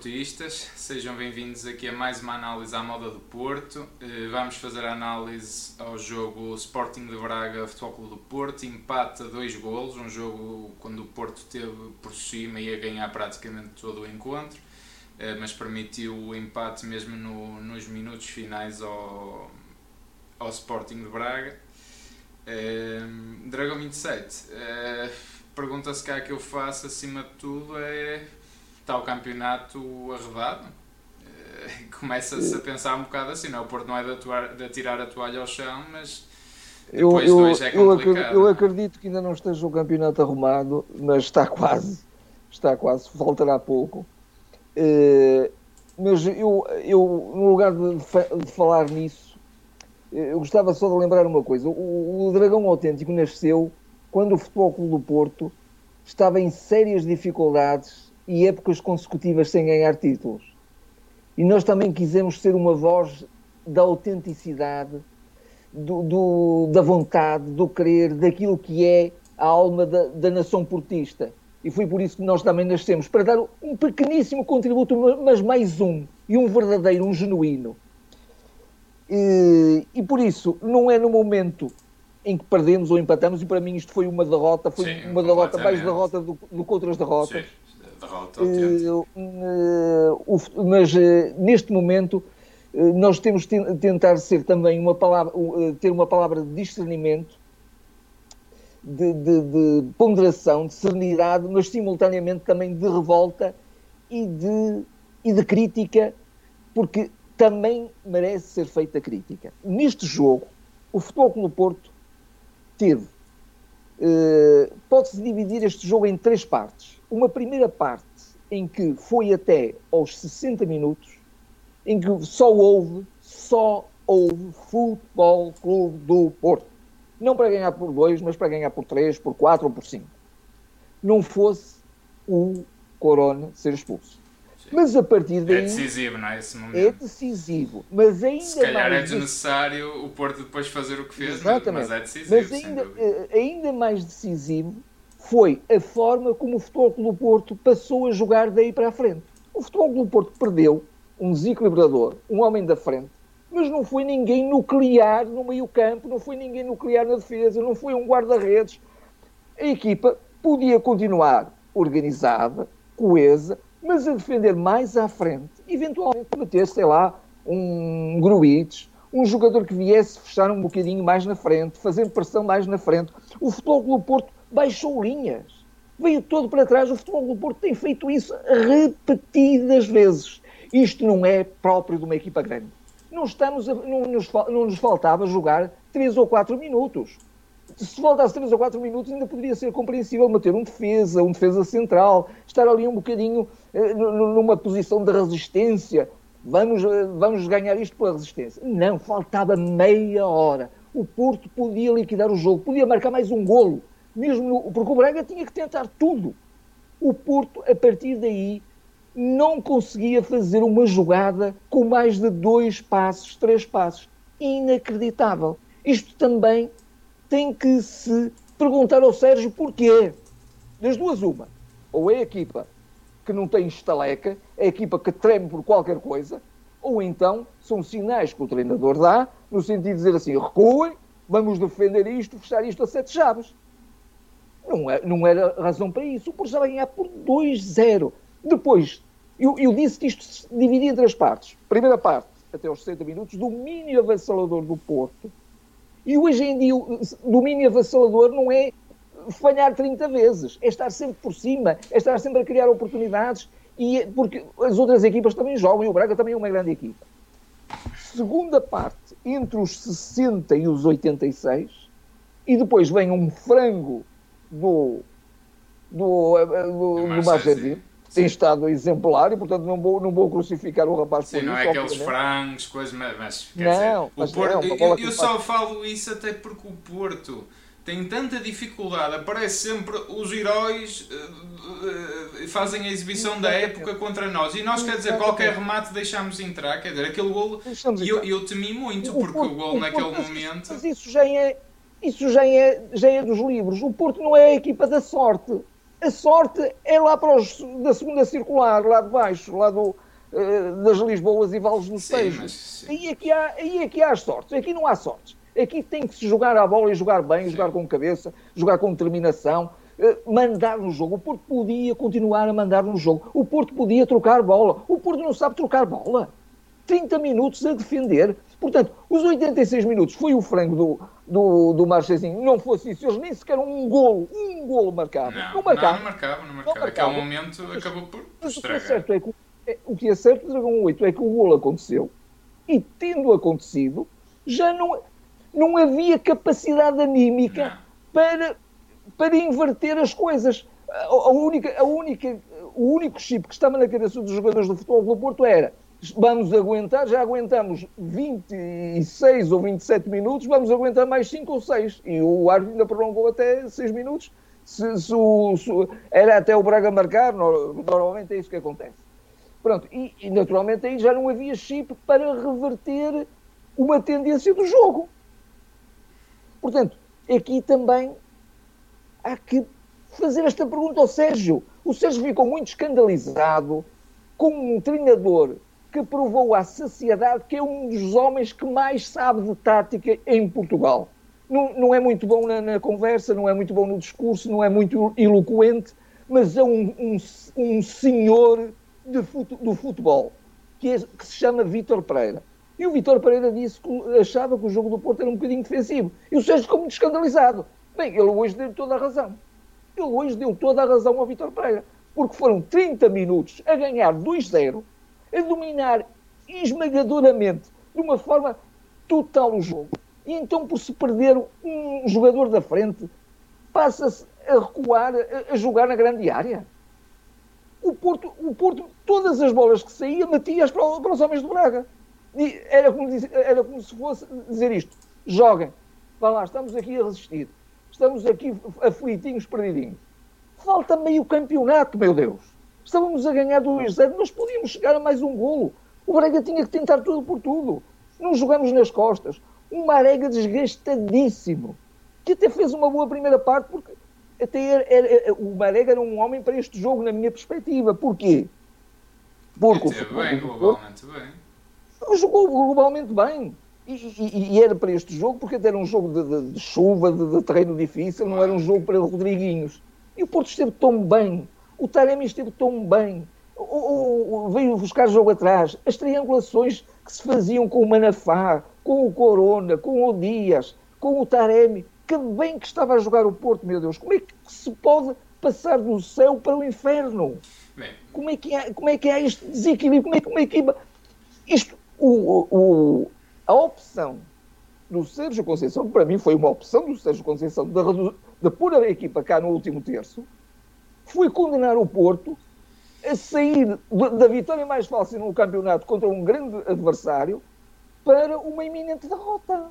Olá portistas, sejam bem-vindos aqui a mais uma análise à moda do Porto. Eh, vamos fazer a análise ao jogo Sporting de Braga Futebol Clube do Porto, empate a dois golos, um jogo quando o Porto teve por cima e ia ganhar praticamente todo o encontro, eh, mas permitiu o empate mesmo no, nos minutos finais ao, ao Sporting de Braga. Eh, Dragão 27, pergunta-se cá que eu faço acima de tudo é está o campeonato arredado, eh, começa-se a pensar um bocado assim, não, o Porto não é de, atuar, de tirar a toalha ao chão, mas depois eu, eu, é eu, acredito, eu acredito que ainda não esteja o campeonato arrumado, mas está quase, está quase, faltará pouco. Uh, mas eu, eu, no lugar de, de, falar nisso, eu gostava só de lembrar uma coisa. O, o Dragão Autêntico nasceu quando o Futebol Clube do Porto estava em sérias dificuldades e épocas consecutivas sem ganhar títulos. E nós também quisemos ser uma voz da autenticidade, do, do, da vontade, do querer, daquilo que é a alma da, da, nação portista. E foi por isso que nós também nascemos, para dar um pequeníssimo contributo, mas mais um, e um verdadeiro, um genuíno. E, e por isso, não é no momento em que perdemos ou empatamos, e para mim isto foi uma derrota, foi Sim, uma derrota, mais derrota do, do que outras derrotas. Sim derrota uh, uh, Mas uh, neste momento nós temos de tentar ser também uma palavra, ter uma palavra de discernimento, de, de, de, ponderação, de serenidade, mas simultaneamente também de revolta e de, e de crítica, porque também merece ser feita crítica. Neste jogo, o Futebol Clube Porto teve. Pode-se dividir este jogo em três partes uma primeira parte em que foi até aos 60 minutos, em que só houve, só houve Futebol Clube do Porto. Não para ganhar por dois, mas para ganhar por três, por quatro ou por cinco. Não fosse o Corona ser expulso. Mas a partir daí. É decisivo, não é? Esse momento. É decisivo. Mas ainda Se calhar é desnecessário o Porto depois fazer o que fez, Exatamente. mas é decisivo. Mas ainda, eh, ainda mais decisivo foi a forma como o Futebol Clube do Porto passou a jogar daí para a frente. O Futebol Clube do Porto perdeu um desequilibrador, um homem da frente, mas não foi ninguém nuclear no meio-campo, não foi ninguém nuclear na defesa, não foi um guarda-redes. A equipa podia continuar organizada, coesa, mas a defender mais à frente, eventualmente meter, sei lá, um Gruites, um jogador que viesse fechar um bocadinho mais na frente, fazer pressão mais na frente. O Futebol Clube Porto baixou linhas. Veio todo para trás. O futebol do Porto tem feito isso repetidas vezes. Isto não é próprio de uma equipa grande. Não, estamos a, não, nos, não nos faltava jogar 3 ou 4 minutos. Se faltasse 3 ou 4 minutos, ainda poderia ser compreensível manter um defesa, um defesa central, estar ali um bocadinho numa posição de resistência. Vamos, eh, vamos ganhar isto pela resistência. Não, faltava meia hora. O Porto podia liquidar o jogo, podia marcar mais um golo mesmo no, porque o Braga tinha que tentar tudo. O Porto, a partir daí, não conseguia fazer uma jogada com mais de dois passos, três passos. Inacreditável. Isto também tem que se perguntar ao Sérgio porquê. Das duas, uma. Ou é a equipa que não tem estaleca, é a equipa que treme por qualquer coisa, ou então são sinais que o treinador dá, no sentido de dizer assim: recuem, vamos defender isto, fechar isto a sete chaves. Não, é, não era razão para isso. O Porto já ganhar por 2-0. Depois, eu, eu, disse que isto se dividia em três partes. Primeira parte, até aos 60 minutos, domínio avassalador do Porto. E hoje em dia, domínio avassalador não é falhar 30 vezes, é estar sempre por cima, é estar sempre a criar oportunidades, e é porque as outras equipas também jogam, e o Braga também é uma grande equipa. Segunda parte, entre os 60 e os 86, e depois vem um frango do, do, eh, do, do Marcelino tem estado exemplar e, portanto, não vou, não vou crucificar o rapaz Sim, por não isso. não é aqueles frangos, coisas, mas, mas não, dizer, mas Porto, é eu, eu só falo isso até porque o Porto tem tanta dificuldade, aparece sempre os heróis uh, uh, fazem a exibição da época contra nós e nós, quer dizer, qualquer remate deixamos entrar, quer dizer, aquele golo e eu, eu temi muito porque o, o golo naquele momento. Mas isso já é isso já é, já é dos livros. O Porto não é a equipa da sorte. A sorte é lá para os, da segunda circular, lá de baixo, lá do, uh, das Lisboas e Vales do Seixo. Aí, é que há, aí é que há as sortes. Aqui não há sortes. Aqui tem que se jogar a bola e jogar bem, sim. jogar com cabeça, jogar com determinação, uh, mandar no jogo. O Porto podia continuar a mandar no jogo. O Porto podia trocar bola. O Porto não sabe trocar bola. 30 minutos a defender. Portanto, os 86 minutos foi o frango do, do, do Marchezinho. Não fosse isso, eles nem sequer um golo, um golo marcado. Não, não marcava. Não, não marcava, não marcava. Aquele momento acabou por estragar. O que é certo é que, é, o que é certo, Dragão 8, é que o golo aconteceu e, tendo acontecido, já não, não havia capacidade anímica para, para inverter as coisas. A, a, única, a única, o único chip que estava na cabeça dos jogadores do futebol do Porto era vamos aguentar, já aguentamos 26 ou 27 minutos, vamos aguentar mais 5 ou 6. E o árbitro ainda prolongou até 6 minutos. Se, se, se, era até o Braga marcar, normalmente é isso que acontece. Pronto, e, e naturalmente aí já não havia chip para reverter uma tendência do jogo. Portanto, aqui também há que fazer esta pergunta ao Sérgio. O Sérgio ficou muito escandalizado com um treinador que provou à sociedade que é um dos homens que mais sabe de tática em Portugal. Não, não é muito bom na, na, conversa, não é muito bom no discurso, não é muito eloquente, mas é um, um, um senhor fute, do futebol, que, é, que se chama Vítor Pereira. E o Vítor Pereira disse que achava que o jogo do Porto era um bocadinho defensivo. E o Sérgio ficou muito escandalizado. Bem, ele hoje deu toda a razão. Ele hoje deu toda a razão ao Vítor Pereira. Porque foram 30 minutos a ganhar 2-0 a dominar esmagadoramente, de uma forma total o jogo. E então, por se perder um jogador da frente, passa-se a recuar, a, a, jogar na grande área. O Porto, o Porto, todas as bolas que saía, metia-as para, para, os homens do Braga. Era como, era como se fosse dizer isto: joguem, vá lá, estamos aqui a resistir, estamos aqui aflitinhos, perdidinhos. Falta meio campeonato, meu Deus. Estávamos a ganhar 2-0, mas podíamos chegar a mais um golo. O Braga tinha que tentar tudo por tudo. Não jogamos nas costas. Um Marega desgastadíssimo, que até fez uma boa primeira parte, porque até era, era, o Marega era um homem para este jogo, na minha perspectiva. Porquê? Porque o bem, globalmente bem. Jogou globalmente bem. E, e, e, era para este jogo, porque até era um jogo de, de, de chuva, de, de, terreno difícil, não era um jogo para Rodriguinhos. E o Porto esteve tão bem. O Taremi esteve tão bem. O, o, o, veio buscar jogo atrás. As triangulações que se faziam com o Manafá, com o Corona, com o Dias, com o Taremi. Que bem que estava a jogar o Porto, meu Deus. Como é que se pode passar do céu para o inferno? Como é que há, como é que há este desequilíbrio? Como é, como é que isto, o, o, a opção do Sérgio Conceição, que para mim foi uma opção do Sérgio Conceição de, de pôr a equipa cá no último terço, foi condenar o Porto a sair da vitória mais fácil no campeonato contra um grande adversário para uma iminente derrota.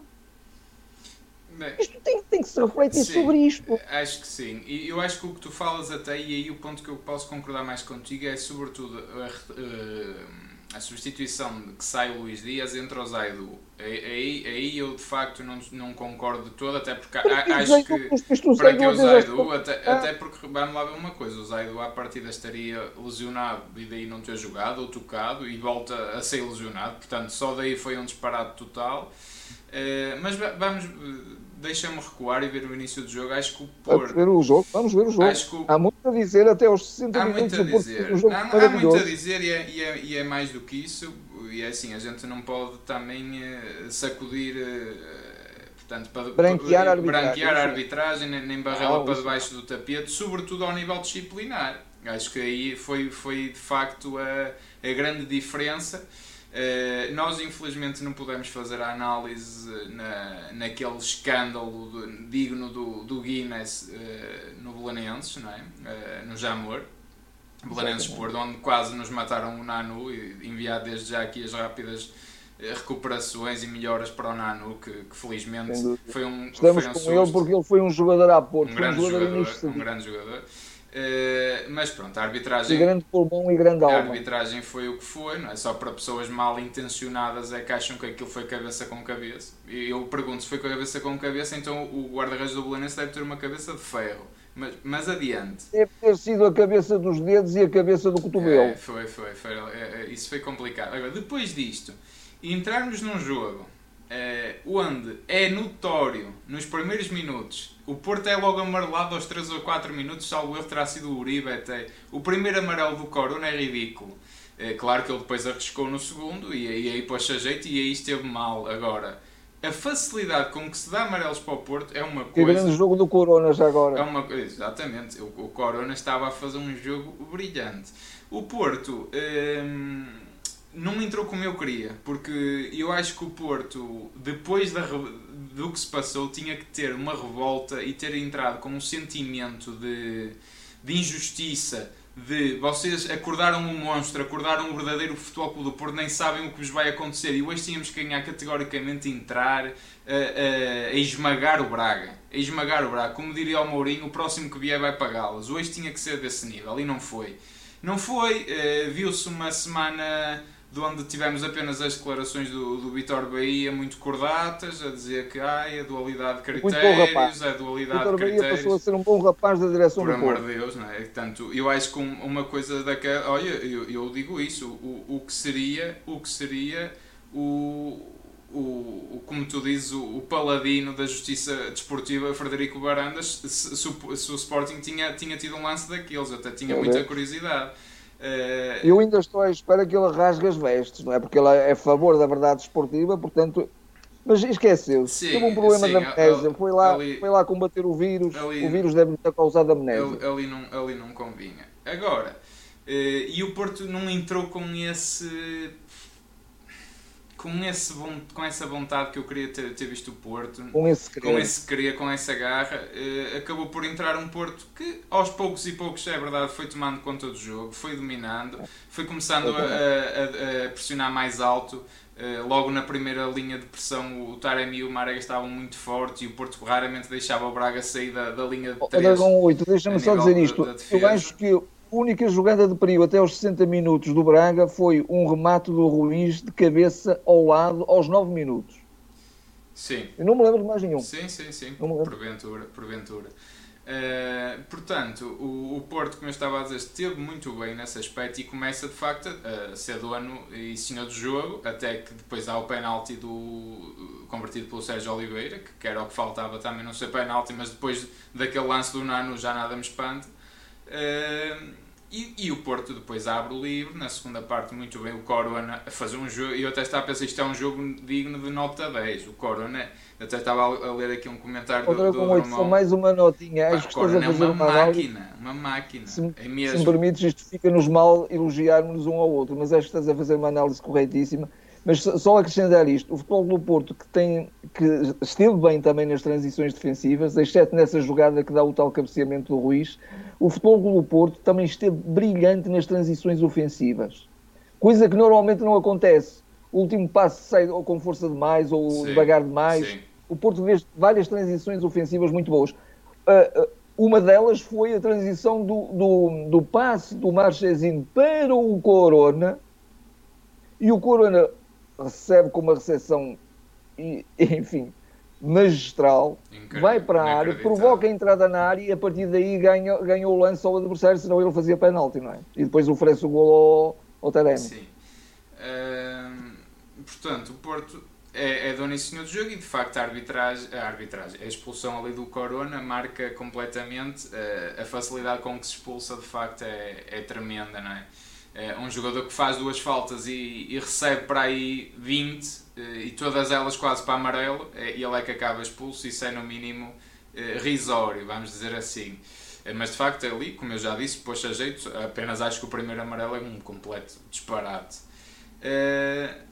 Bem, isto tem, tem, que se refletir sim, sobre isto. Acho que sim. E eu acho que o que tu falas até, e aí o ponto que eu posso concordar mais contigo é sobretudo uh, a substituição de que sai o Luís Dias entre o Zaidu. Aí, aí eu de facto não, não concordo de todo, até porque acho que para que o Zaidu, até, ah. até porque vamos lá ver uma coisa, o Zaidu à partida estaria lesionado e daí não ter jogado ou tocado e volta a ser lesionado, portanto só daí foi um disparate total. Uh, mas vamos deixa-me recuar e ver o início do jogo. Acho que o Porto. Vamos ver o jogo, vamos ver o jogo. Que Há muito a dizer até aos 60 há minutos. Muito a dizer. Há, há muito a dizer e é, e, é, e é, mais do que isso. E é assim, a gente não pode também uh, sacudir. Uh, portanto, para, branquear, para, a arbitragem, branquear a arbitragem, nem, nem barrê-la para debaixo do tapete, sobretudo ao nível disciplinar. Acho que aí foi, foi de facto a, a grande diferença. Uh, nós infelizmente não pudemos fazer a análise na, naquele escândalo digno do, do Guinness uh, no Belenenses, não é? Uh, no Jamor, Belenenses Porto, onde quase nos mataram o Nanu e enviar desde já aqui as rápidas recuperações e melhoras para o Nanu, que, que felizmente foi um. Estamos foi um com susto. ele porque ele foi um jogador a Porto, um grande um jogador, jogador um grande jogador. Uh, mas pronto, a arbitragem. E grande pulmão e grande alma. A arbitragem foi o que foi, não é? Só para pessoas mal intencionadas é que acham que aquilo foi cabeça com cabeça. E eu pergunto se foi cabeça com cabeça, então o guarda-redes do Belenense deve ter uma cabeça de ferro. Mas, mas adiante. Deve ter sido a cabeça dos dedos e a cabeça do cotovelo. É, foi, foi, foi. É, é, isso foi complicado. Agora, depois disto, entrarmos num jogo é, onde é notório, nos primeiros minutos, o Porto é logo amarelado aos 3 ou 4 minutos, salvo erro terá sido o Uribe até. O primeiro amarelo do Corona é ridículo. É, claro que ele depois arriscou no segundo e, e aí pôs-se jeito e aí esteve mal. Agora, a facilidade com que se dá amarelos para o Porto é uma coisa. Que grande jogo do Corona já agora. É uma, exatamente, o, o Corona estava a fazer um jogo brilhante. O Porto. Hum, não entrou como eu queria, porque eu acho que o Porto, depois da, do que se passou, tinha que ter uma revolta e ter entrado com um sentimento de, de injustiça, de vocês acordaram um monstro, acordaram um verdadeiro futebol clube do Porto, nem sabem o que vos vai acontecer e hoje tínhamos que ganhar categoricamente entrar a, a, a esmagar o Braga. A esmagar o Braga. Como diria o Mourinho, o próximo que vier vai pagá-los. Hoje tinha que ser desse nível e não foi. Não foi, uh, viu-se uma semana de onde tivemos apenas as declarações do, do Vitor Bahia muito cordatas, a dizer que ai, a dualidade de critérios, a dualidade Vitor de critérios. Bahia passou a ser um bom rapaz da direção Por do amor de Deus, não é? Portanto, eu acho que uma coisa daquela. Olha, eu, eu digo isso, o, o que seria, o que seria o. O, como tu dizes, o, o paladino da justiça desportiva, Frederico Barandas, se, se, se, o Sporting tinha, tinha tido um lance daqueles, até tinha muita curiosidade. Uh... Eu ainda estou à espera que ele rasgue as vestes, não é? Porque ele é a favor da verdade esportiva, portanto. Mas esqueceu-se. Teve um problema sim, de amnésia. foi, lá, ali, foi lá combater o vírus. Ali, o vírus deve ter causado amnésia. Ali, ali, não, ali não convinha. Agora, uh, e o Porto não entrou com esse com, esse com essa vontade que eu queria ter, ter visto o Porto, com esse querer, com, esse querer, com essa garra, eh, acabou por entrar um Porto que aos poucos e poucos, é verdade, foi tomando conta do jogo, foi dominando, foi começando a, a, a pressionar mais alto. Uh, logo na primeira linha de pressão, o Taremi e o Marega estavam muito fortes e o Porto raramente deixava o Braga sair da, da linha de 3. Oh, 8, deixa-me só dizer isto. eu acho que única jogada de perigo até aos 60 minutos do Braga foi um remate do Ruiz de cabeça ao lado aos 9 minutos. Sim. Eu não me lembro de mais nenhum. Sim, sim, sim. Porventura, porventura. Uh, portanto, o, o, Porto, como eu estava a dizer, esteve muito bem nesse aspecto e começa de facto a ser dono e senhor do jogo, até que depois há o penalti do, convertido pelo Sérgio Oliveira, que era o que faltava também não ser penalti, mas depois daquele lance do Nano já nada me espanta. Uh, e, e, o Porto depois abre o livro, na segunda parte muito bem o Corona a fazer um jogo, e eu até estava a pensar isto é um jogo digno de nota 10, o Corona, até estava a ler aqui um comentário Outra do, do 8, só mais uma notinha, acho que estás a fazer é uma, máquina, uma máquina, se, é mesmo. se me permites, isto fica-nos mal elogiarmos um ao outro, mas acho que estás a fazer uma análise corretíssima, mas só acrescentar isto, o futebol do Porto que, tem, que esteve bem também nas transições defensivas, exceto nessa jogada que dá o tal cabeceamento do Ruiz, o futebol do Porto também esteve brilhante nas transições ofensivas. Coisa que normalmente não acontece. O último passo sai com força demais ou sim, devagar demais. Sim. O Porto vê várias transições ofensivas muito boas. Uh, uh, uma delas foi a transição do, do, do passe do Marchezinho para o Corona. E o Corona recebe com uma recepção, enfim, magistral, Incrível, vai para a área, provoca a entrada na área e a partir daí ganha, ganha o lance ao adversário, senão ele fazia penalti, não é? E depois oferece o gol ao, ao Taremi. Sim. portanto, o Porto é, é dono e senhor do jogo e de facto a arbitragem, a, arbitragem, a expulsão ali do Corona marca completamente uh, a facilidade com que se expulsa, de facto é, é tremenda, não é? É um jogador que faz duas faltas e, e recebe para aí 20 eh, e todas elas quase para amarelo e ele é que acaba expulso. Isso é no mínimo risório, vamos dizer assim. Mas de facto ali, como eu já disse, pôs a jeito, apenas acho que o primeiro amarelo é um completo disparate.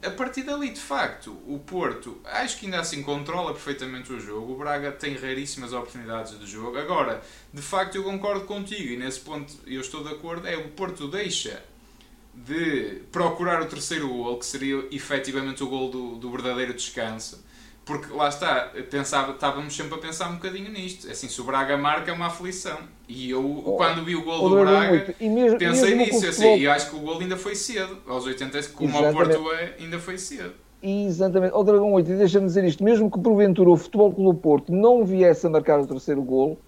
a partir dali, de facto, o Porto acho que ainda assim controla perfeitamente o jogo. O Braga tem raríssimas oportunidades de jogo. Agora, de facto, eu concordo contigo e nesse ponto eu estou de acordo. É o Porto deixa de procurar o terceiro gol, que seria efetivamente o gol do, do verdadeiro descanso, porque lá está, pensava, estávamos sempre a pensar um bocadinho nisto. Assim, se o Braga marca é uma aflição. E eu, oh, quando vi o gol do Braga, mesmo, pensei mesmo nisso. Assim, e acho que o gol ainda foi cedo. Aos 80, como Exatamente. o Porto é, ainda foi cedo. Exatamente. O Dragão 8, e deixa-me dizer isto, mesmo que porventura o Futebol Clube Porto não viesse a marcar o terceiro gol,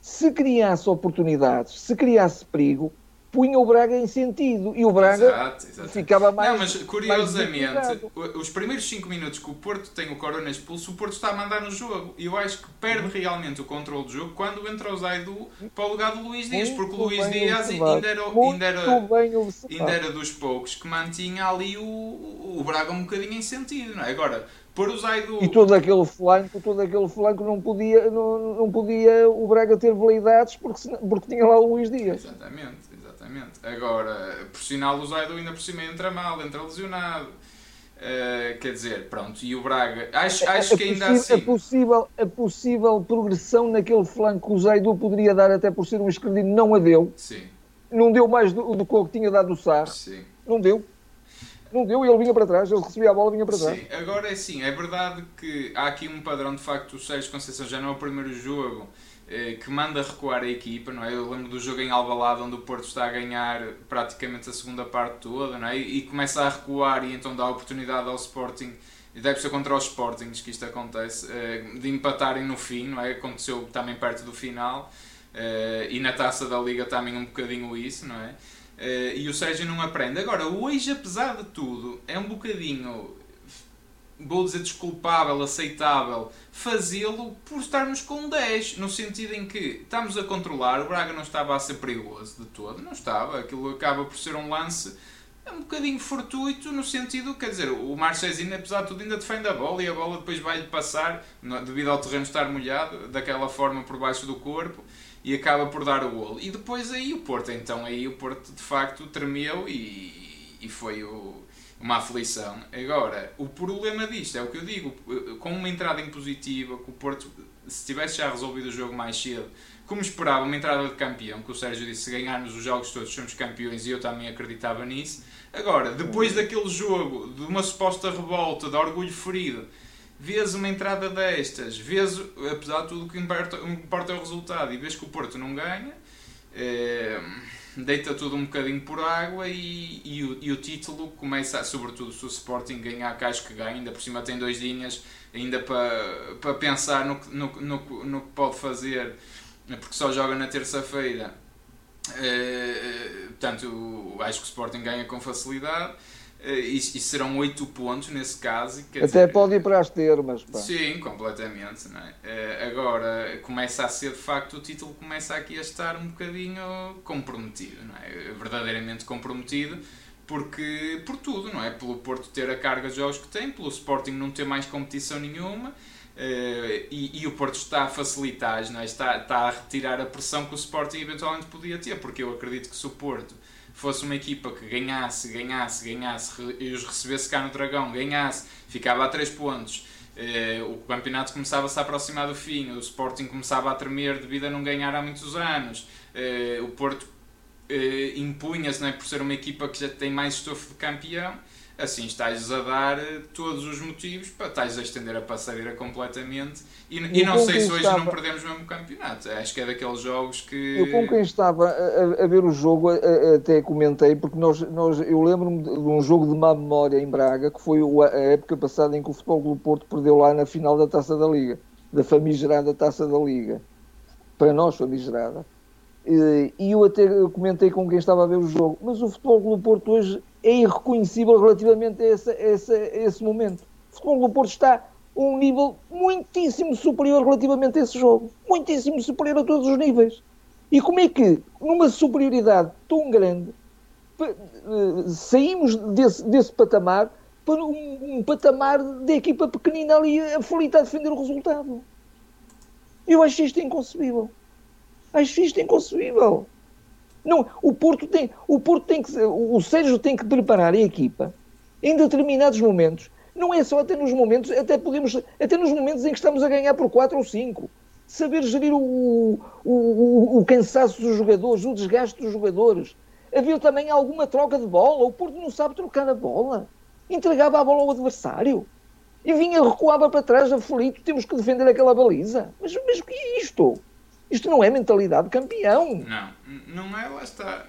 se criasse oportunidades, se criasse perigo, punha o Braga em sentido e o Braga exato, exato. ficava mais. Não, mas curiosamente, os primeiros 5 minutos que o Porto tem o Corona expulso, o Porto está a mandar no jogo e eu acho que perde realmente o controle do jogo quando entra o Zaidu para o lugar do Luís Dias, porque o Luís Dias ainda era, ainda, era, ainda era dos poucos que mantinha ali o, o Braga um bocadinho em sentido, não é? Agora Pôr o Zaidu... E todo aquele flanco, todo aquele flanco não podia, não, não podia o Braga ter veleidades porque, porque tinha lá o Luís Dias. Exatamente, exatamente. Agora, por sinal, o Zaidu ainda por cima entra mal, entra lesionado. Uh, quer dizer, pronto, e o Braga, acho, acho a, que ainda assim. A possível, a possível progressão naquele flanco que o Zaidu poderia dar, até por ser um esquerdino, não a deu. Sim. Não deu mais do, do que o que tinha dado o Sar. Sim. Não deu não deu e ele vinha para trás, ele recebia a bola e vinha para trás. Sim, agora é sim, é verdade que há aqui um padrão, de facto, o Sérgio Conceição já não é o primeiro jogo que manda recuar a equipa, não é? Eu lembro do jogo em Alvalade onde o Porto está a ganhar praticamente a segunda parte toda, não é? E começa a recuar e então dá a oportunidade ao Sporting, e deve ser contra os Sportings que isto acontece, eh, de empatarem no fim, não é? Aconteceu também perto do final. Eh, e na taça da Liga também um bocadinho isso, não é? E o Sérgio não aprende. Agora, hoje, apesar de tudo, é um bocadinho, vou dizer, desculpável, aceitável, fazê-lo por estarmos com 10, no sentido em que estamos a controlar, o Braga não estava a ser perigoso de todo, não estava, aquilo acaba por ser um lance um bocadinho fortuito no sentido, quer dizer, o Marchezinho apesar de tudo ainda defende a bola e a bola depois vai-lhe passar, devido ao terreno estar molhado, daquela forma por baixo do corpo, e acaba por dar o golo. E depois aí o Porto, então aí o Porto de facto tremeu e, e foi o, uma aflição. Agora, o problema disto é o que eu digo, com uma entrada impositiva, que o Porto, se tivesse já resolvido o jogo mais cedo, como esperava, uma entrada de campeão, que o Sérgio disse, se ganharmos os jogos todos somos campeões e eu também acreditava nisso. Agora, depois daquele jogo, de uma suposta revolta, de orgulho ferido, vês uma entrada destas, vês, apesar de tudo, o que importa, importa é o resultado, e vês que o Porto não ganha, é, deita tudo um bocadinho por água e, e, o, e o título começa, sobretudo se o Sporting ganhar, que acho que ganha, ainda por cima tem dois linhas, ainda para, para pensar no, no, no, no que pode fazer, porque só joga na terça-feira. É, portanto, acho que o Sporting ganha com facilidade. Eh, e, e, serão 8 pontos nesse caso. Até dizer, pode ir para as termas. Pá. Sim, completamente. Não é? Eh, agora, começa a ser de facto, o título começa aqui a estar um bocadinho comprometido, não é? verdadeiramente comprometido, porque por tudo, não é? Pelo Porto ter a carga de jogos que tem, pelo Sporting não ter mais competição nenhuma. Uh, e, e, o Porto está a facilitar, não é? está, está a retirar a pressão que o Sporting eventualmente podia ter, porque eu acredito que se o Porto fosse uma equipa que ganhasse, ganhasse, ganhasse e os recebesse cá no Dragão, ganhasse, ficava a 3 pontos. Uh, o campeonato começava-se a aproximar do fim, o Sporting começava a tremer devido a não ganhar há muitos anos, uh, o Porto uh, impunha-se é, por ser uma equipa que já tem mais estofo de campeão assim estás a dar eh, todos os motivos para estás a estender a passadeira completamente e, e não sei se hoje estava... não perdemos mesmo o campeonato. Acho que é daqueles jogos que. Eu com quem estava a, a ver o jogo até comentei, porque nós, nós, eu lembro-me de um jogo de má memória em Braga, que foi a época passada em que o Futebol do Porto perdeu lá na final da Taça da Liga, da famigerada Taça da Liga. Para nós, famigerada. E eu até comentei com quem estava a ver o jogo, mas o Futebol do Porto hoje é irreconhecível relativamente a esse, a esse, a esse momento. O futebol do Porto está a um nível muitíssimo superior relativamente a esse jogo. Muitíssimo superior a todos os níveis. E como é que, numa superioridade tão grande, eh, saímos desse, desse patamar para um, um, patamar de equipa pequenina ali aflita a defender o resultado? Eu acho isto inconcebível. Acho isto inconcebível. Não, o Porto tem, o Porto tem que, o Sérgio tem que preparar a equipa em determinados momentos. Não é só até nos momentos, até podemos, até nos momentos em que estamos a ganhar por 4 ou 5. Saber gerir o, o, o, o cansaço dos jogadores, o desgaste dos jogadores. Havia também alguma troca de bola. O Porto não sabe trocar a bola. Entregava a bola ao adversário. e vinha, recuava para trás, aflito, temos que defender aquela baliza. Mas, mas o que é isto? Isto não é mentalidade de campeão. Não, não é, lá está.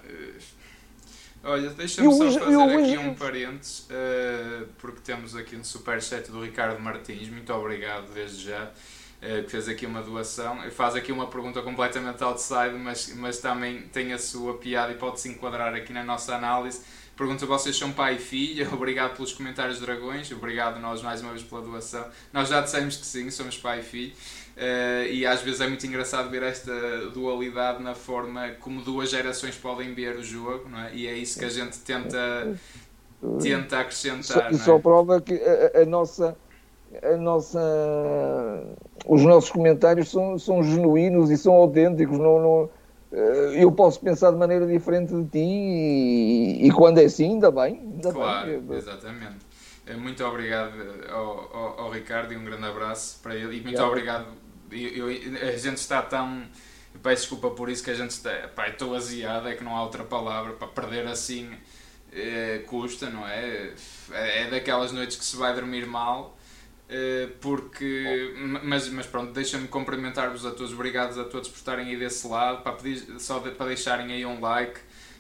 Olha, deixa-me só fazer eu, eu, aqui eu, um parênteses, uh, porque temos aqui um superchat do Ricardo Martins, muito obrigado desde já, uh, que fez aqui uma doação, faz aqui uma pergunta completamente outside, mas, mas também tem a sua piada e pode-se enquadrar aqui na nossa análise. Pergunta vocês são pai e filha, obrigado pelos comentários dragões, obrigado nós mais uma vez pela doação. Nós já dissemos que sim, somos pai e filho. Uh, e às vezes é muito engraçado ver esta dualidade na forma como duas gerações podem ver o jogo, não é? E é isso que a gente tenta, tenta acrescentar. Isso só, é? prova que a, a, nossa. A nossa, os nossos comentários são, são genuínos e são autênticos. Não, não, eu posso pensar de maneira diferente de ti e, e quando é assim, ainda bem. Ainda claro, bem. exatamente. Eh, muito obrigado ao, ao, ao, Ricardo e um grande abraço para ele. E muito obrigado eu, eu, a gente está tão. Peço desculpa por isso que a gente está. Pá, estou aziado, é que não há outra palavra. Para perder assim é, custa, não é? é? É daquelas noites que se vai dormir mal. É, porque. Mas, mas pronto, deixa-me cumprimentar-vos a todos. Obrigados a todos por estarem aí desse lado. Para pedir, só de, para deixarem aí um like.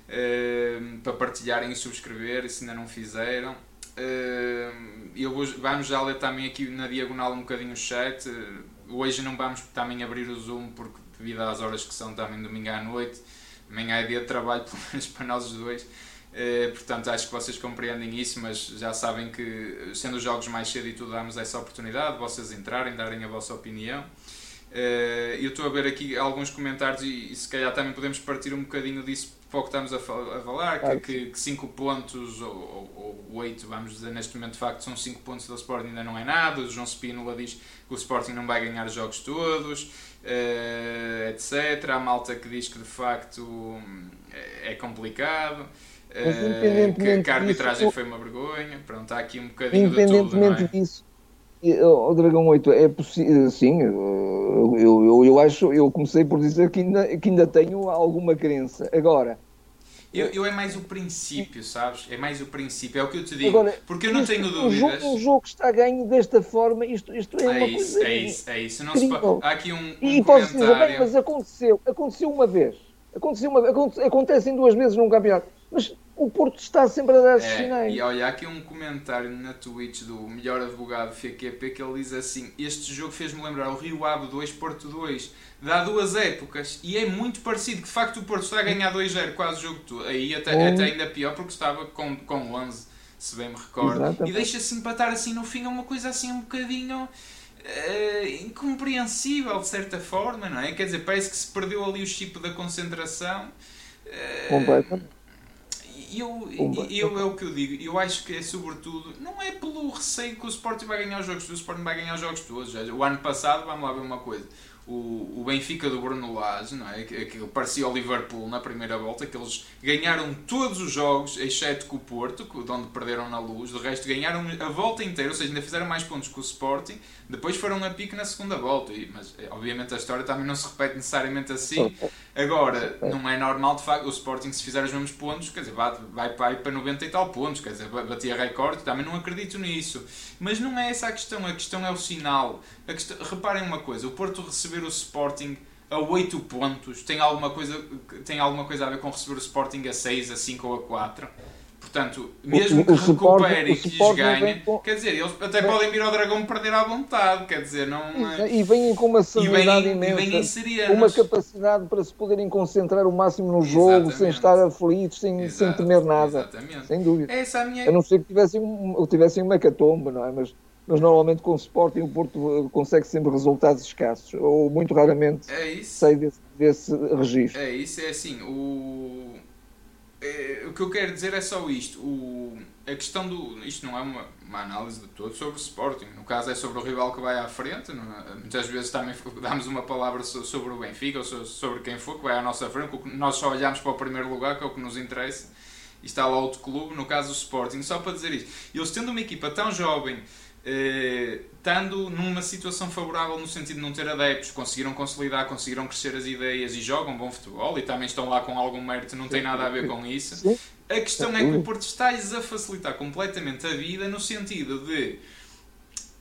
É, para partilharem e subscrever se ainda não fizeram. eu vou, vamos já ler também aqui na diagonal um bocadinho o chat hoje não vamos também abrir o Zoom porque devido às horas que são também domingo à noite, amanhã é dia de trabalho, pelo menos para nós dois. Uh, portanto, acho que vocês compreendem isso, mas já sabem que, sendo os jogos mais cedo e tudo, damos essa oportunidade de vocês entrarem, darem a vossa opinião. Uh, eu estou a ver aqui alguns comentários e, e, se calhar também podemos partir um bocadinho disso para o que estamos a, a falar, que 5 pontos ou 8, vamos dizer, neste momento de facto são 5 pontos do Sporting ainda não é nada, o João Spínola diz que o Sporting não vai ganhar os jogos todos, uh, eh, etc. Há malta que diz que de facto é, é complicado. Uh, que, que, a arbitragem disso, foi uma vergonha, pronto, há aqui um bocadinho de tudo, não é? disso, o Dragão 8 é possível, sim, eu, eu, eu, acho, eu comecei por dizer que ainda, que ainda tenho alguma crença. Agora, eu, eu é mais o princípio, sabes? É mais o princípio, é o que eu te digo. Agora, porque eu não tenho dúvidas. Um jogo, um jogo está ganho desta forma, isto, isto é, é uma isso, coisa. É isso, é isso. Não se Há aqui um, um e posso dizer, bem, mas aconteceu, aconteceu uma vez. Aconteceu uma, acontece em duas vezes num campeonato. Mas o Porto está sempre a dar esses é, sinais. E olha, há aqui um comentário na Twitch do melhor advogado FQP que ele diz assim: Este jogo fez-me lembrar o Rio Ave 2, Porto 2, dá duas épocas e é muito parecido. De facto o Porto está a ganhar 2-0 quase o jogo todo. Aí até, até, ainda pior porque estava com, com 11, se bem me recordo. Exatamente. E deixa-se empatar assim no fim, é uma coisa assim um bocadinho. Uh, incompreensível de certa forma, não é? Quer dizer, parece que se perdeu ali o chip da concentração. Uh, Completamente e eu, eu, é o que eu digo, eu acho que é sobretudo, não é pelo receio que o Sporting vai ganhar os jogos, o Sporting vai ganhar os jogos todos. O ano passado, vamos lá ver uma coisa, o, o Benfica do Bruno Lage, não é? que, que parecia o Liverpool na primeira volta, que eles ganharam todos os jogos, exceto com o Porto, de onde perderam na luz, de resto ganharam a volta inteira, ou seja, ainda fizeram mais pontos que o Sporting, depois foram a pique na segunda volta, e, mas eh, obviamente a história também não se repete necessariamente assim. Agora, não é normal de facto o Sporting se fizer os mesmos pontos, quer dizer, vai, vai, vai para 90 e tal pontos, quer dizer, batia recorde, também não acredito nisso. Mas não é essa a questão, a questão é o sinal. A questão, reparem uma coisa, o Porto receber o Sporting a 8 pontos tem alguma coisa, tem alguma coisa a ver com receber o Sporting a 6, a 5 ou a 4? Portanto, mesmo que recupere e que lhes ganhe, quer dizer, eles até podem vir ao Dragão perder à vontade, quer dizer, não. E vêm com uma serenidade imensa, uma capacidade para se poderem concentrar o máximo no jogo, Exatamente. sem estar aflitos, sem, sem temer nada. Exatamente. Sem dúvida. Essa é a, minha... a não ser que tivessem, tivessem uma catomba, não é? Mas, mas normalmente com o Sporting o Porto eh, consegue sempre resultados escassos, ou muito raramente é sai desse, desse registro. É isso, é assim, o é, o que eu quero dizer é só isto. O, a questão do. Isto não é uma, uma análise de todo sobre o Sporting. No caso, é sobre o rival que vai à frente. É? Muitas vezes também damos uma palavra sobre o Benfica ou sobre quem for que vai à nossa frente. Nós só olhamos para o primeiro lugar, que é o que nos interessa. E está lá outro clube, no caso o Sporting. Só para dizer isto. Eles tendo uma equipa tão jovem eh, estando numa situação favorável no sentido de não ter adeptos, conseguiram consolidar, conseguiram crescer as ideias e jogam bom futebol e também estão lá com algum mérito, não tem nada a ver com isso. A questão é que o Porto está-lhes a facilitar completamente a vida no sentido de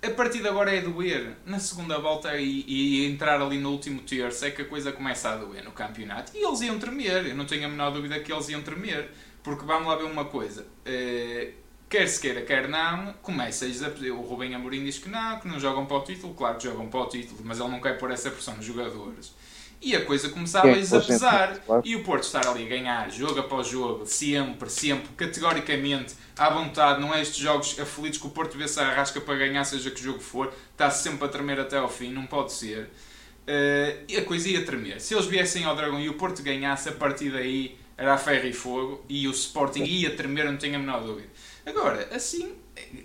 a partir de agora é doer. Na segunda volta e, e, entrar ali no último terço é que a coisa começa a doer no campeonato. E eles iam tremer, eu não tenho a menor dúvida que eles iam tremer. Porque vamos lá ver uma coisa. Uh, quer se queira, quer não, começa a O Rubem Amorim diz que não, que não jogam para o título. Claro que jogam para o título, mas ele não quer pôr essa pressão nos jogadores. E a coisa começava a pesar. E o Porto estar ali a ganhar jogo após jogo, sempre, sempre, categoricamente, à vontade. Não é estes jogos aflitos que o Porto vê-se a arrasca para ganhar, seja que jogo for. Está sempre a tremer até ao fim, não pode ser. Uh, e a coisa ia tremer. Se eles viessem ao Dragão e o Porto ganhasse, a partir daí era a ferro e fogo. E o Sporting ia tremer, não tenho a menor dúvida. Agora, assim,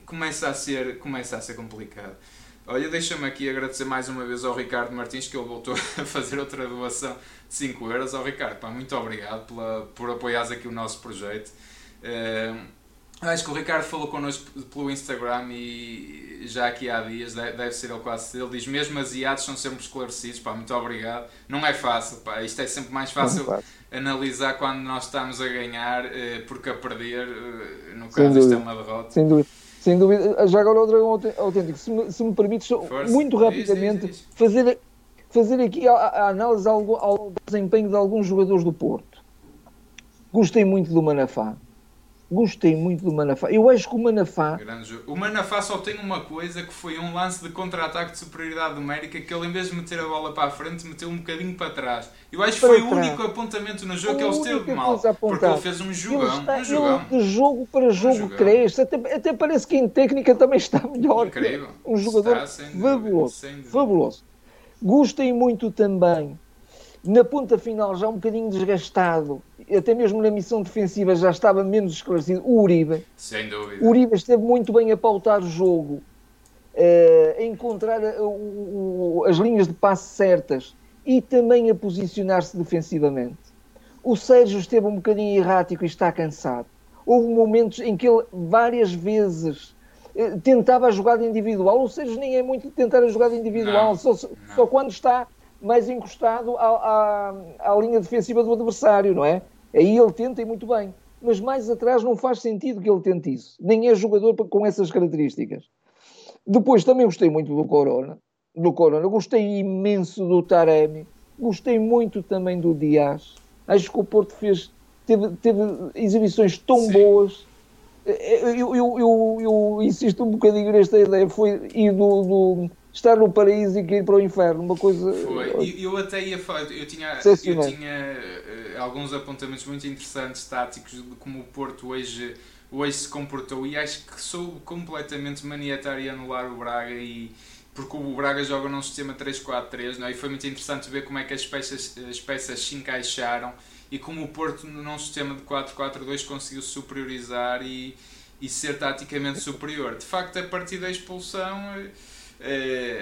começa a ser, começa a ser complicado. Olha, deixa-me aqui agradecer mais uma vez ao Ricardo Martins que ele voltou a fazer outra doação de 5 euros. Ao Ricardo, pá, muito obrigado pela, por apoiares aqui o nosso projeto. Uh, acho que o Ricardo falou connosco pelo Instagram e já aqui há dias, deve ser ele quase ele diz mesmo asiados são sempre esclarecidos, pá, muito obrigado. Não é fácil, pá, isto é sempre mais fácil analisar quando nós estamos a ganhar, uh, porque a perder, uh, no caso, isto é uma derrota. Sem dúvida. Sem dúvida. Já agora o Dragão Autêntico, se me, se me permites, Força. muito rapidamente. Fazer, fazer aqui a, a análise ao, ao, desempenho de alguns jogadores do Porto. Gostei muito do Manafá. Gostei muito do Manafá. Eu acho que o Manafá. O Manafá só tem uma coisa que foi um lance de contra-ataque de superioridade numérica que ele, em vez de meter a bola para a frente, meteu um bocadinho para trás. Eu acho que foi o único apontamento no jogo que ele esteve mal. Porque ele fez um jogão. Está, um jogão. de jogo para jogo um cresce. Até, até parece que em técnica também está melhor. Incrível. Um jogador está, fabuloso. fabuloso. Gostei muito também na ponta final já um bocadinho desgastado, até mesmo na missão defensiva já estava menos esclarecido, o Uribe. Sem dúvida. O Uribe esteve muito bem a pautar o jogo, uh, a encontrar uh, as linhas de passe certas e também a posicionar-se defensivamente. O Sérgio esteve um bocadinho errático e está cansado. Houve momentos em que ele várias vezes eh, tentava a jogada individual. O Sérgio nem é muito de tentar a jogada individual, não, só, não. só quando está mais encostado à, à, à, linha defensiva do adversário, não é? Aí ele tenta e muito bem. Mas mais atrás não faz sentido que ele tente isso. Nem é jogador com essas características. Depois também gostei muito do Corona. Do Corona. Gostei imenso do Taremi. Gostei muito também do Dias. Acho que o Porto fez, teve, teve exibições tão Sim. boas. Eu, eu, eu, eu, insisto um bocadinho nesta ideia. Foi e do, do estar no paraíso e cair para o inferno, uma coisa. Foi, eu, até ia falar, eu tinha, eu tinha uh, alguns apontamentos muito interessantes, táticos, de como o Porto hoje, hoje se comportou e acho que soube completamente maniatar e anular o Braga e porque o Braga joga num sistema 3-4-3 não é? e foi muito interessante ver como é que as peças, as peças se encaixaram e como o Porto num sistema de 4-4-2 conseguiu superiorizar e, e ser taticamente superior. De facto, a partir da expulsão uh,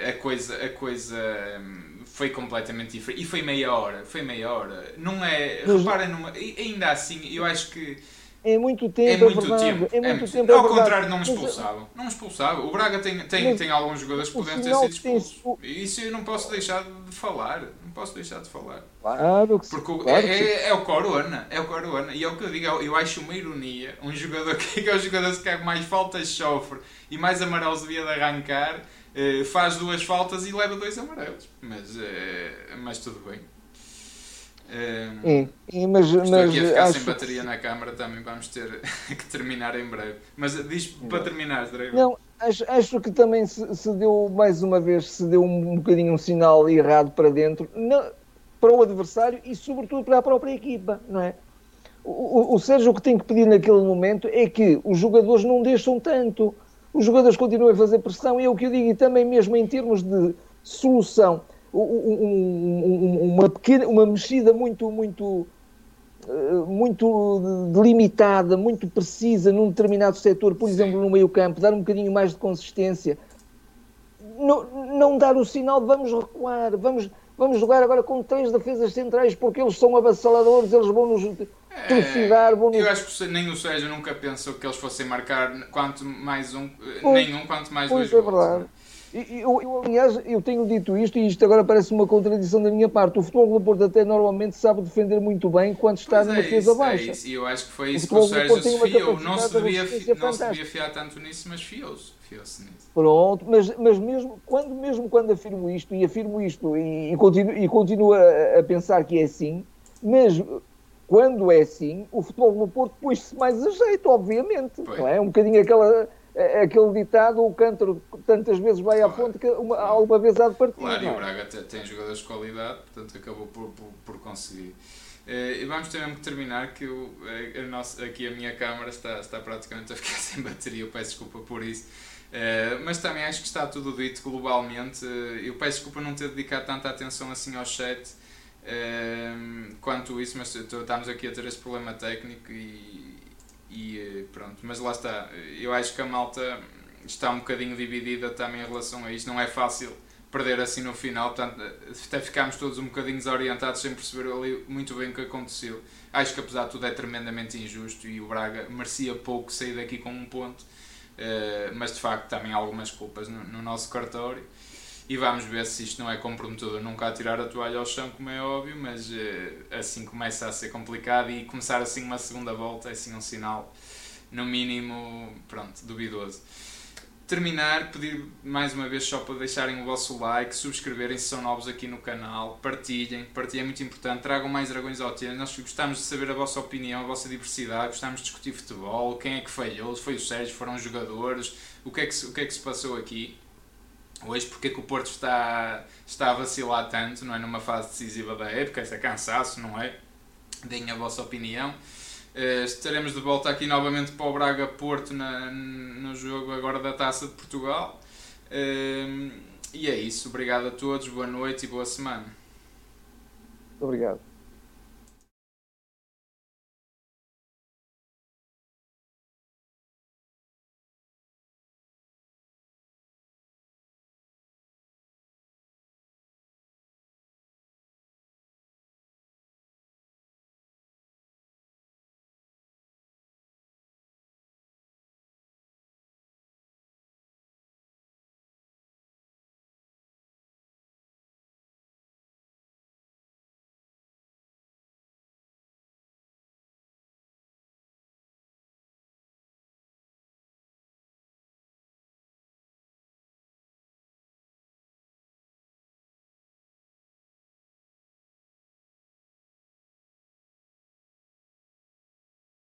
a coisa, a coisa um, foi completamente diferente. E foi meia hora, foi meia hora. Não é, reparem, numa, ainda assim, eu acho que é muito tempo, é muito é tempo. É muito é tempo. Ao é contrário, não expulsavam. Não expulsavam. O Braga tem, tem, tem alguns jogadores que podem ter sido expulsos. Isso eu não posso deixar de falar. Não posso deixar de falar. Claro que Porque claro é, é, é, o Corona. É o Corona. E é o que eu digo. Eu acho uma ironia. Um jogador que é o jogador que mais faltas sofre e mais amarelos devia de arrancar eh, faz duas faltas e leva dois amarelos. Mas, uh, mas tudo bem. Uh, é, mas, estou mas, aqui a ficar sem bateria na câmara, também vamos ter que terminar em breve. Mas diz para terminar, Drago. Não, acho, acho que também se, se, deu, mais uma vez, se deu um, um bocadinho um sinal errado para dentro, não, para o adversário e sobretudo para a própria equipa, não é? O, o, o Sérgio o que tem que pedir naquele momento é que os jogadores não deixam tanto os jogadores continuam a fazer pressão e é o que eu digo, e também mesmo em termos de solução, uma pequena, uma mexida muito, muito, eh, muito delimitada, muito precisa num determinado setor, por exemplo, no meio campo, dar um bocadinho mais de consistência, não, não dar o sinal de vamos recuar, vamos, vamos jogar agora com três defesas centrais porque eles são avassaladores, eles vão nos trucidar. Vão nos... Eu acho que nem o Sérgio nunca pensou que eles fossem marcar quanto mais um, pois, nenhum, quanto mais dois é verdade. Eu, eu, aliás, eu tenho dito isto e isto agora parece uma contradição da minha parte. O futebol do Porto até normalmente sabe defender muito bem quando está pois numa é defesa isso, baixa. É isso. E eu acho que foi isso que o Sérgio se fiou. Não se, devia, não se devia fiar tanto nisso, mas fiou-se. confio-se nisso. Pronto, mas, mas mesmo, quando, mesmo quando afirmo isto, e afirmo isto e, e, continuo, e continuo a, a, pensar que é assim, mas quando é assim, o futebol no Porto pôs-se mais a jeito, obviamente. Não é? Um bocadinho aquela, aquele ditado, o cântaro tantas vezes vai claro. à fonte que uma, alguma vez há de partir. Claro, e o é? Braga tem, jogadores de qualidade, portanto acabou por, por, por conseguir. Uh, e vamos ter mesmo que terminar, que eu, a, a nossa, aqui a minha câmara está, está praticamente a ficar sem bateria, eu peço desculpa por isso. Uh, mas também acho que está tudo dito globalmente. Uh, eu peço desculpa não ter dedicado tanta atenção assim ao chat uh, quanto isso, mas estamos aqui a ter esse problema técnico e, e pronto. Mas lá está, eu acho que a malta está um bocadinho dividida também em relação a isto. Não é fácil perder assim no final, portanto, até ficámos todos um bocadinho desorientados sem perceber ali muito bem o que aconteceu. Acho que apesar de tudo é tremendamente injusto e o Braga merecia pouco sair daqui com um ponto, uh, mas de facto também há algumas culpas no, no, nosso cartório. E vamos ver se isto não é comprometedor. Nunca a tirar a toalha ao chão, como é óbvio, mas uh, assim começa a ser complicado e começar assim uma segunda volta é assim um sinal, no mínimo, pronto, duvidoso terminar, pedir mais uma vez só para deixarem o vosso like, subscreverem se são novos aqui no canal, partilhem, partilhem é muito importante, tragam mais dragões ao tema. Nós gostamos de saber a vossa opinião, a vossa diversidade, gostamos de discutir futebol, quem é que falhou, foi o Sérgio, foram os jogadores, o que é que o que é que se passou aqui hoje, porque é que o Porto está, está a vacilar tanto, não é? Numa fase decisiva da época, isso é cansaço, não é? Deem a vossa opinião. Uh, estaremos de volta aqui novamente para o Braga Porto na, no jogo agora da Taça de Portugal. Uh, e é isso. Obrigado a todos, boa noite e boa semana. Obrigado.